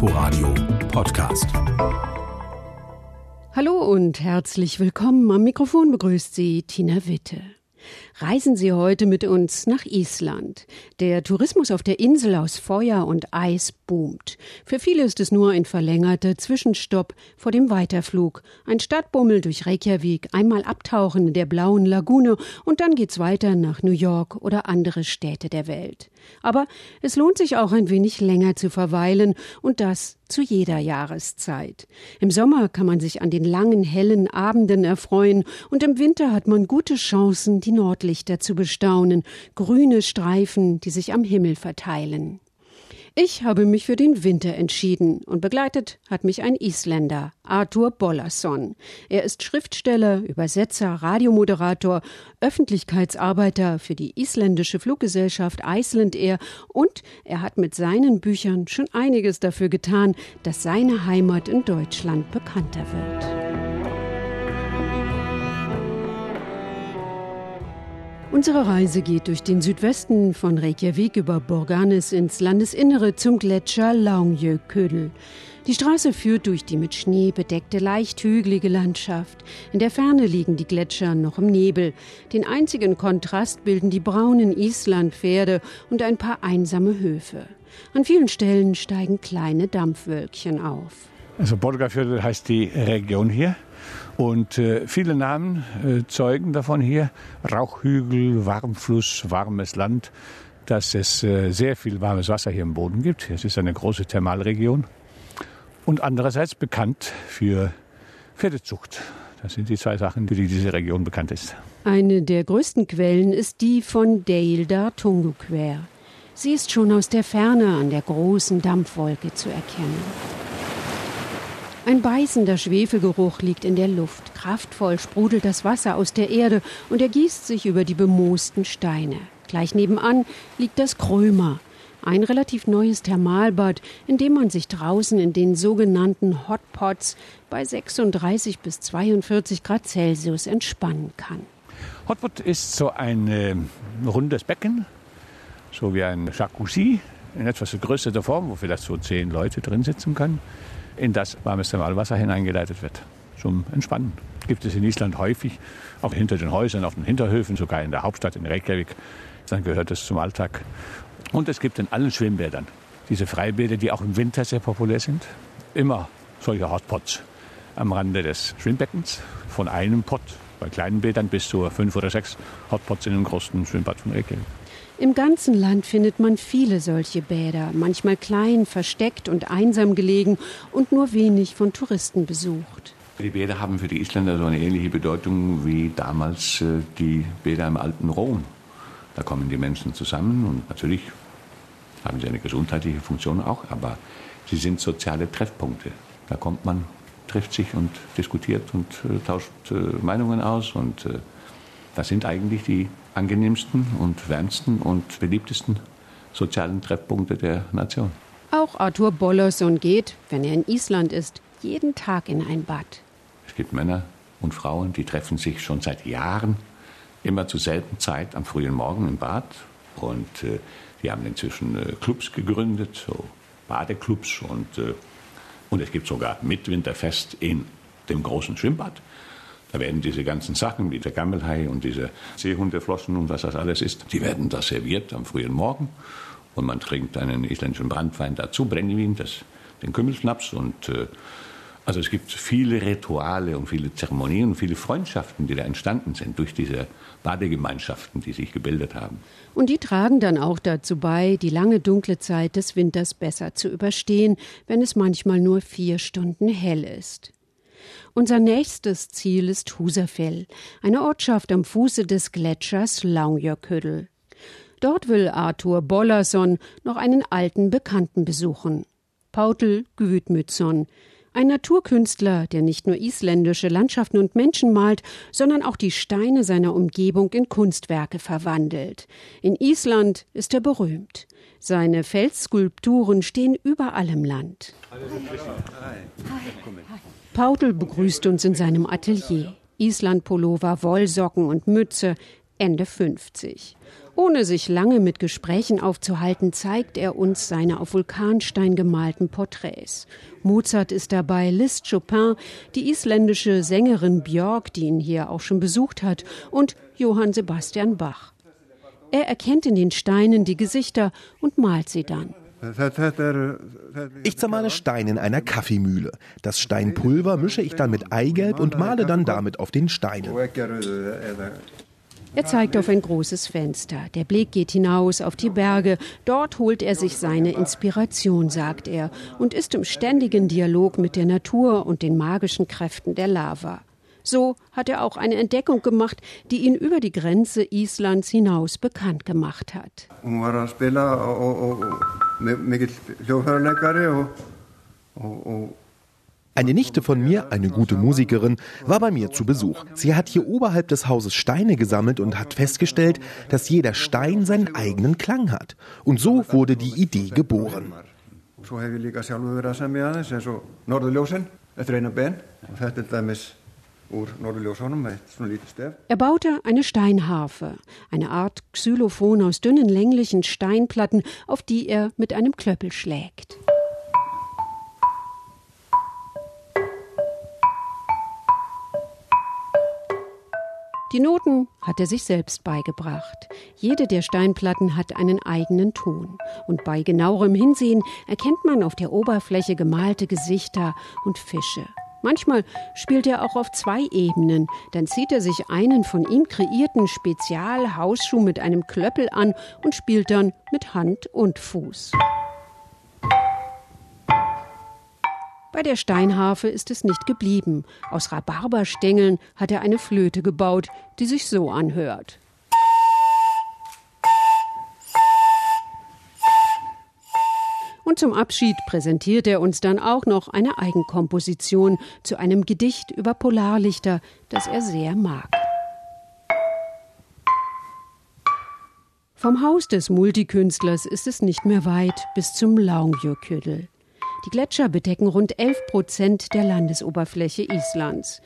Inforadio Podcast. Hallo und herzlich willkommen. Am Mikrofon begrüßt Sie Tina Witte. Reisen Sie heute mit uns nach Island. Der Tourismus auf der Insel aus Feuer und Eis boomt. Für viele ist es nur ein verlängerter Zwischenstopp vor dem Weiterflug. Ein Stadtbummel durch Reykjavik, einmal abtauchen in der blauen Lagune und dann geht's weiter nach New York oder andere Städte der Welt. Aber es lohnt sich auch ein wenig länger zu verweilen und das zu jeder Jahreszeit. Im Sommer kann man sich an den langen, hellen Abenden erfreuen und im Winter hat man gute Chancen, die Nordlichter zu bestaunen, grüne Streifen, die sich am Himmel verteilen. Ich habe mich für den Winter entschieden und begleitet hat mich ein Isländer, Arthur Bollason. Er ist Schriftsteller, Übersetzer, Radiomoderator, Öffentlichkeitsarbeiter für die isländische Fluggesellschaft Iceland Air und er hat mit seinen Büchern schon einiges dafür getan, dass seine Heimat in Deutschland bekannter wird. Unsere Reise geht durch den Südwesten von Reykjavik über Borganes ins Landesinnere zum Gletscher Laungjökull. Die Straße führt durch die mit Schnee bedeckte, leicht hügelige Landschaft. In der Ferne liegen die Gletscher noch im Nebel. Den einzigen Kontrast bilden die braunen Islandpferde und ein paar einsame Höfe. An vielen Stellen steigen kleine Dampfwölkchen auf. Also Borgafjörður heißt die Region hier. Und äh, viele Namen äh, zeugen davon hier. Rauchhügel, Warmfluss, warmes Land, dass es äh, sehr viel warmes Wasser hier im Boden gibt. Es ist eine große Thermalregion. Und andererseits bekannt für Pferdezucht. Das sind die zwei Sachen, für die diese Region bekannt ist. Eine der größten Quellen ist die von Deildar Tunguquer. Sie ist schon aus der Ferne an der großen Dampfwolke zu erkennen. Ein beißender Schwefelgeruch liegt in der Luft. Kraftvoll sprudelt das Wasser aus der Erde und ergießt sich über die bemoosten Steine. Gleich nebenan liegt das Krömer, ein relativ neues Thermalbad, in dem man sich draußen in den sogenannten Hotpots bei 36 bis 42 Grad Celsius entspannen kann. Hotpot ist so ein äh, rundes Becken, so wie ein Jacuzzi, in etwas größerer Form, wo vielleicht so zehn Leute drin sitzen können in das warmes Thermalwasser hineingeleitet wird. Zum Entspannen. Gibt es in Island häufig, auch hinter den Häusern, auf den Hinterhöfen, sogar in der Hauptstadt in Reykjavik. Dann gehört es zum Alltag. Und es gibt in allen Schwimmbädern diese Freibäder, die auch im Winter sehr populär sind. Immer solche Hotpots am Rande des Schwimmbeckens. Von einem Pot bei kleinen Bädern bis zu fünf oder sechs Hotpots in einem großen Schwimmbad von Reykjavik. Im ganzen Land findet man viele solche Bäder, manchmal klein, versteckt und einsam gelegen und nur wenig von Touristen besucht. Die Bäder haben für die Isländer so eine ähnliche Bedeutung wie damals äh, die Bäder im alten Rom. Da kommen die Menschen zusammen und natürlich haben sie eine gesundheitliche Funktion auch, aber sie sind soziale Treffpunkte. Da kommt man, trifft sich und diskutiert und äh, tauscht äh, Meinungen aus und das sind eigentlich die angenehmsten und wärmsten und beliebtesten sozialen Treffpunkte der Nation. Auch Arthur Bollerson geht, wenn er in Island ist, jeden Tag in ein Bad. Es gibt Männer und Frauen, die treffen sich schon seit Jahren immer zur selben Zeit am frühen Morgen im Bad. Und äh, die haben inzwischen äh, Clubs gegründet, so Badeclubs. Und, äh, und es gibt sogar Mitwinterfest in dem großen Schwimmbad. Da werden diese ganzen Sachen wie der Gammelhai und diese Seehundeflossen und was das alles ist, die werden da serviert am frühen Morgen. Und man trinkt einen isländischen Brandwein dazu, Brennivin, das, den Kümmelschnaps. Und äh, also es gibt viele Rituale und viele Zeremonien und viele Freundschaften, die da entstanden sind durch diese Badegemeinschaften, die sich gebildet haben. Und die tragen dann auch dazu bei, die lange dunkle Zeit des Winters besser zu überstehen, wenn es manchmal nur vier Stunden hell ist. Unser nächstes Ziel ist Husafell, eine Ortschaft am Fuße des Gletschers Laungjökull. Dort will Arthur Bollason noch einen alten Bekannten besuchen. Pautel Gudmundsson, ein Naturkünstler, der nicht nur isländische Landschaften und Menschen malt, sondern auch die Steine seiner Umgebung in Kunstwerke verwandelt. In Island ist er berühmt. Seine Felsskulpturen stehen überall im Land. Pautel begrüßt uns in seinem Atelier. Islandpullover, Wollsocken und Mütze, Ende 50. Ohne sich lange mit Gesprächen aufzuhalten, zeigt er uns seine auf Vulkanstein gemalten Porträts. Mozart ist dabei, Liszt Chopin, die isländische Sängerin Björk, die ihn hier auch schon besucht hat, und Johann Sebastian Bach. Er erkennt in den Steinen die Gesichter und malt sie dann. Ich zermale Stein in einer Kaffeemühle. Das Steinpulver mische ich dann mit Eigelb und male dann damit auf den Steinen. Er zeigt auf ein großes Fenster. Der Blick geht hinaus auf die Berge. Dort holt er sich seine Inspiration, sagt er, und ist im ständigen Dialog mit der Natur und den magischen Kräften der Lava. So hat er auch eine Entdeckung gemacht, die ihn über die Grenze Islands hinaus bekannt gemacht hat. Eine Nichte von mir, eine gute Musikerin, war bei mir zu Besuch. Sie hat hier oberhalb des Hauses Steine gesammelt und hat festgestellt, dass jeder Stein seinen eigenen Klang hat. Und so wurde die Idee geboren. So habe ich líka sjálfur verið að semja aðeins eins og Norðurljósin Ben og þetta er dæmis er baute eine Steinharfe, eine Art Xylophon aus dünnen länglichen Steinplatten, auf die er mit einem Klöppel schlägt. Die Noten hat er sich selbst beigebracht. Jede der Steinplatten hat einen eigenen Ton. Und bei genauerem Hinsehen erkennt man auf der Oberfläche gemalte Gesichter und Fische. Manchmal spielt er auch auf zwei Ebenen. Dann zieht er sich einen von ihm kreierten Spezialhausschuh mit einem Klöppel an und spielt dann mit Hand und Fuß. Bei der Steinharfe ist es nicht geblieben. Aus Rhabarberstängeln hat er eine Flöte gebaut, die sich so anhört. Und zum Abschied präsentiert er uns dann auch noch eine Eigenkomposition zu einem Gedicht über Polarlichter, das er sehr mag. Vom Haus des Multikünstlers ist es nicht mehr weit bis zum Laungjökull. Die Gletscher bedecken rund 11 Prozent der Landesoberfläche Islands.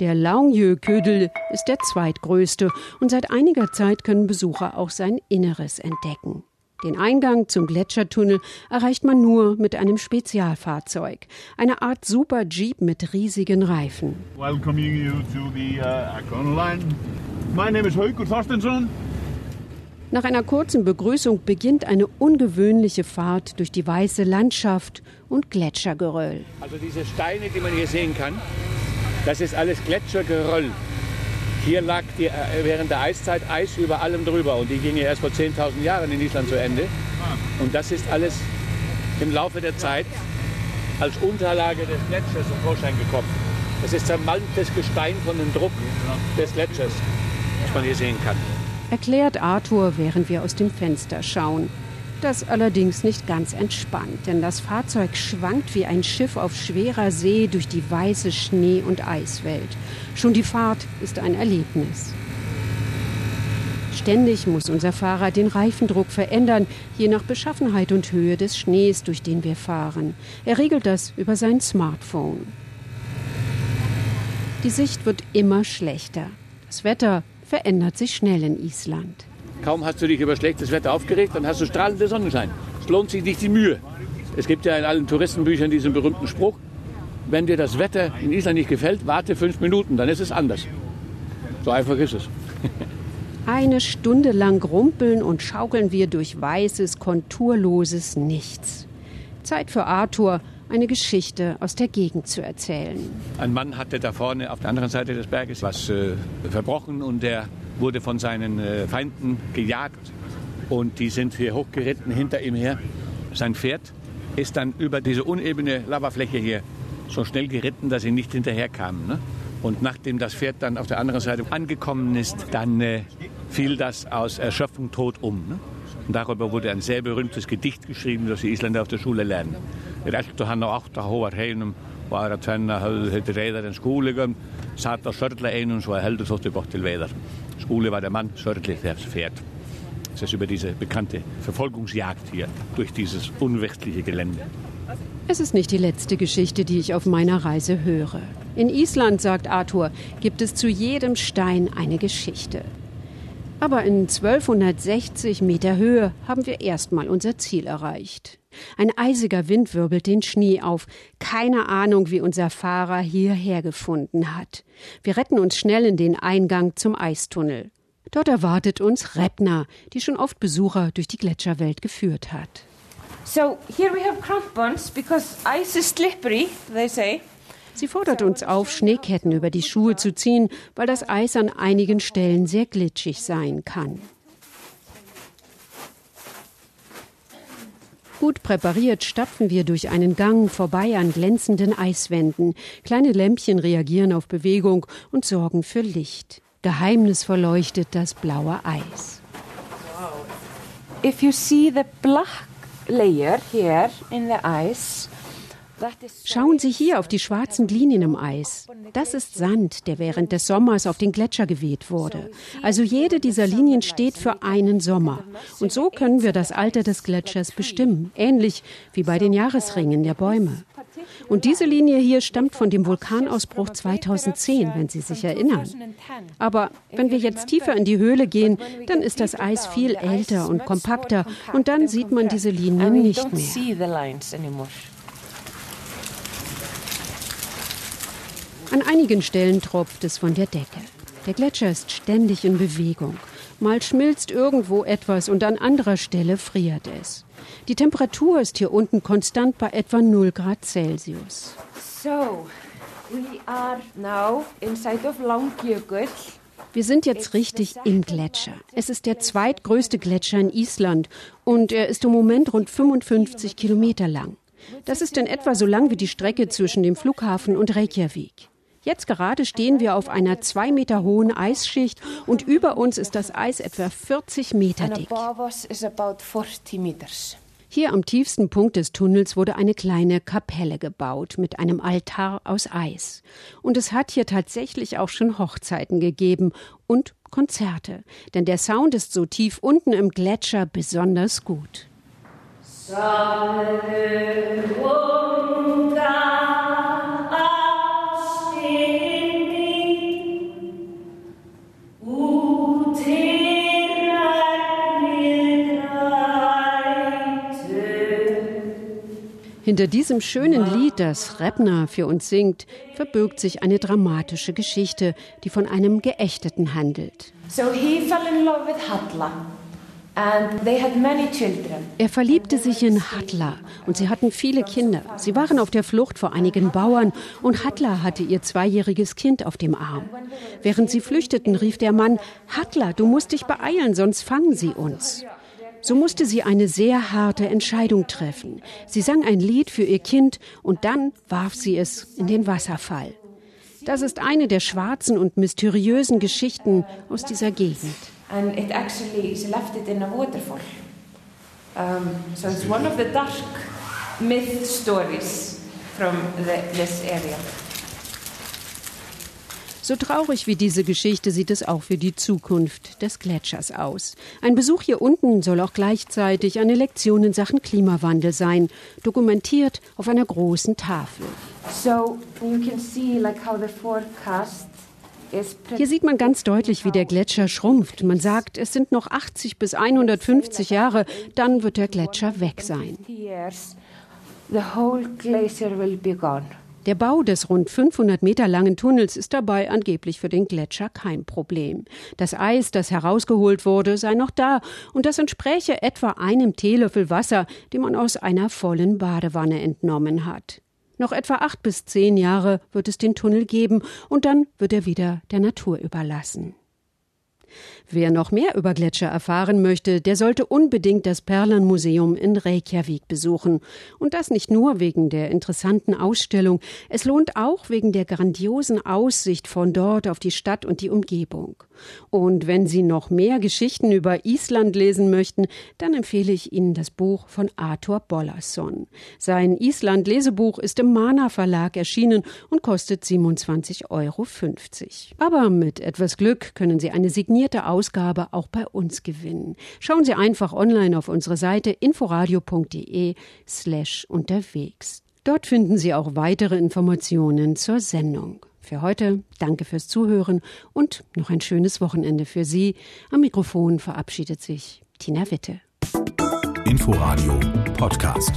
Der Laungjökull ist der zweitgrößte und seit einiger Zeit können Besucher auch sein Inneres entdecken. Den Eingang zum Gletschertunnel erreicht man nur mit einem Spezialfahrzeug, eine Art Super Jeep mit riesigen Reifen. Welcoming you to the uh, line. My name is Heuker Thorstensson. Nach einer kurzen Begrüßung beginnt eine ungewöhnliche Fahrt durch die weiße Landschaft und Gletschergeröll. Also diese Steine, die man hier sehen kann, das ist alles Gletschergeröll. Hier lag die, äh, während der Eiszeit Eis über allem drüber und die ging ja erst vor 10.000 Jahren in Island zu Ende. Und das ist alles im Laufe der Zeit als Unterlage des Gletschers zum Vorschein gekommen. Das ist zermalmtes Gestein von dem Druck des Gletschers, was man hier sehen kann erklärt Arthur, während wir aus dem Fenster schauen. Das allerdings nicht ganz entspannt, denn das Fahrzeug schwankt wie ein Schiff auf schwerer See durch die weiße Schnee- und Eiswelt. Schon die Fahrt ist ein Erlebnis. Ständig muss unser Fahrer den Reifendruck verändern, je nach Beschaffenheit und Höhe des Schnees, durch den wir fahren. Er regelt das über sein Smartphone. Die Sicht wird immer schlechter. Das Wetter verändert sich schnell in Island. Kaum hast du dich über schlechtes Wetter aufgeregt, dann hast du strahlende Sonnenschein. Es lohnt sich nicht die Mühe. Es gibt ja in allen Touristenbüchern diesen berühmten Spruch, wenn dir das Wetter in Island nicht gefällt, warte fünf Minuten, dann ist es anders. So einfach ist es. Eine Stunde lang rumpeln und schaukeln wir durch weißes, konturloses Nichts. Zeit für Arthur, eine Geschichte aus der Gegend zu erzählen. Ein Mann hatte da vorne auf der anderen Seite des Berges was äh, verbrochen und der wurde von seinen äh, Feinden gejagt und die sind hier hochgeritten hinter ihm her. Sein Pferd ist dann über diese unebene Lavafläche hier so schnell geritten, dass sie nicht hinterherkamen. Ne? Und nachdem das Pferd dann auf der anderen Seite angekommen ist, dann äh, fiel das aus Erschöpfung tot um. Ne? Und darüber wurde ein sehr berühmtes Gedicht geschrieben, das die Isländer auf der Schule lernen. Reltu hann á átta hóar heinum og aðra tvenna höfðu þetta reyðar en skúligum, satt á Sörla einum svo að heldur þóttu gott til veiðar. Skúli war der Mann, Sörli das Pferd. Das ist über diese bekannte Verfolgungsjagd hier durch dieses unwirtliche Gelände. Es ist nicht die letzte Geschichte, die ich auf meiner Reise höre. In Island, sagt Arthur, gibt es zu jedem Stein eine Geschichte. Aber in 1260 Meter Höhe haben wir erstmal unser Ziel erreicht. Ein eisiger Wind wirbelt den Schnee auf. Keine Ahnung, wie unser Fahrer hierher gefunden hat. Wir retten uns schnell in den Eingang zum Eistunnel. Dort erwartet uns Repna, die schon oft Besucher durch die Gletscherwelt geführt hat. So here we have crampons because ice is slippery, they say. Sie fordert uns auf, Schneeketten über die Schuhe zu ziehen, weil das Eis an einigen Stellen sehr glitschig sein kann. Gut präpariert stapfen wir durch einen Gang vorbei an glänzenden Eiswänden. Kleine Lämpchen reagieren auf Bewegung und sorgen für Licht. Geheimnisvoll leuchtet das blaue Eis. If you see the black layer here in the ice, Schauen Sie hier auf die schwarzen Linien im Eis. Das ist Sand, der während des Sommers auf den Gletscher geweht wurde. Also jede dieser Linien steht für einen Sommer. Und so können wir das Alter des Gletschers bestimmen, ähnlich wie bei den Jahresringen der Bäume. Und diese Linie hier stammt von dem Vulkanausbruch 2010, wenn Sie sich erinnern. Aber wenn wir jetzt tiefer in die Höhle gehen, dann ist das Eis viel älter und kompakter und dann sieht man diese Linien nicht mehr. An einigen Stellen tropft es von der Decke. Der Gletscher ist ständig in Bewegung. Mal schmilzt irgendwo etwas und an anderer Stelle friert es. Die Temperatur ist hier unten konstant bei etwa 0 Grad Celsius. So, we are now inside of Langjökull. Wir sind jetzt richtig im Gletscher. Es ist der zweitgrößte Gletscher in Island und er ist im Moment rund 55 Kilometer lang. Das ist in etwa so lang wie die Strecke zwischen dem Flughafen und Reykjavik. Jetzt gerade stehen wir auf einer zwei Meter hohen Eisschicht und über uns ist das Eis etwa 40 Meter dick. Hier am tiefsten Punkt des Tunnels wurde eine kleine Kapelle gebaut mit einem Altar aus Eis. Und es hat hier tatsächlich auch schon Hochzeiten gegeben und Konzerte, denn der Sound ist so tief unten im Gletscher besonders gut. Hinter diesem schönen Lied, das Rebner für uns singt, verbirgt sich eine dramatische Geschichte, die von einem Geächteten handelt. So he fell in love with Hatla. Er verliebte sich in Hatla und sie hatten viele Kinder. Sie waren auf der Flucht vor einigen Bauern und Hatla hatte ihr zweijähriges Kind auf dem Arm. Während sie flüchteten, rief der Mann, Hatla, du musst dich beeilen, sonst fangen sie uns. So musste sie eine sehr harte Entscheidung treffen. Sie sang ein Lied für ihr Kind und dann warf sie es in den Wasserfall. Das ist eine der schwarzen und mysteriösen Geschichten aus dieser Gegend. And it actually, she in a waterfall. Um, so it's one of myth stories from the, this area. So traurig wie diese Geschichte sieht es auch für die Zukunft des Gletschers aus. Ein Besuch hier unten soll auch gleichzeitig eine Lektion in Sachen Klimawandel sein, dokumentiert auf einer großen Tafel. So you can see like how the forecast hier sieht man ganz deutlich, wie der Gletscher schrumpft. Man sagt, es sind noch 80 bis 150 Jahre, dann wird der Gletscher weg sein. The whole glacier will be gone. Der Bau des rund 500 Meter langen Tunnels ist dabei angeblich für den Gletscher kein Problem. Das Eis, das herausgeholt wurde, sei noch da und das entspräche etwa einem Teelöffel Wasser, den man aus einer vollen Badewanne entnommen hat. Noch etwa acht bis zehn Jahre wird es den Tunnel geben und dann wird er wieder der Natur überlassen. Wer noch mehr über Gletscher erfahren möchte, der sollte unbedingt das Perlenmuseum in Reykjavik besuchen. Und das nicht nur wegen der interessanten Ausstellung, es lohnt auch wegen der grandiosen Aussicht von dort auf die Stadt und die Umgebung. Und wenn Sie noch mehr Geschichten über Island lesen möchten, dann empfehle ich Ihnen das Buch von Arthur Bollason. Sein Island-Lesebuch ist im Mana Verlag erschienen und kostet 27,50 Euro. Aber mit etwas Glück können Sie eine signierte Ausgabe auch bei uns gewinnen. Schauen Sie einfach online auf unsere Seite inforadio.de slash unterwegs. Dort finden Sie auch weitere Informationen zur Sendung. Für heute danke fürs Zuhören und noch ein schönes Wochenende für Sie. Am Mikrofon verabschiedet sich Tina Witte. Inforadio Podcast.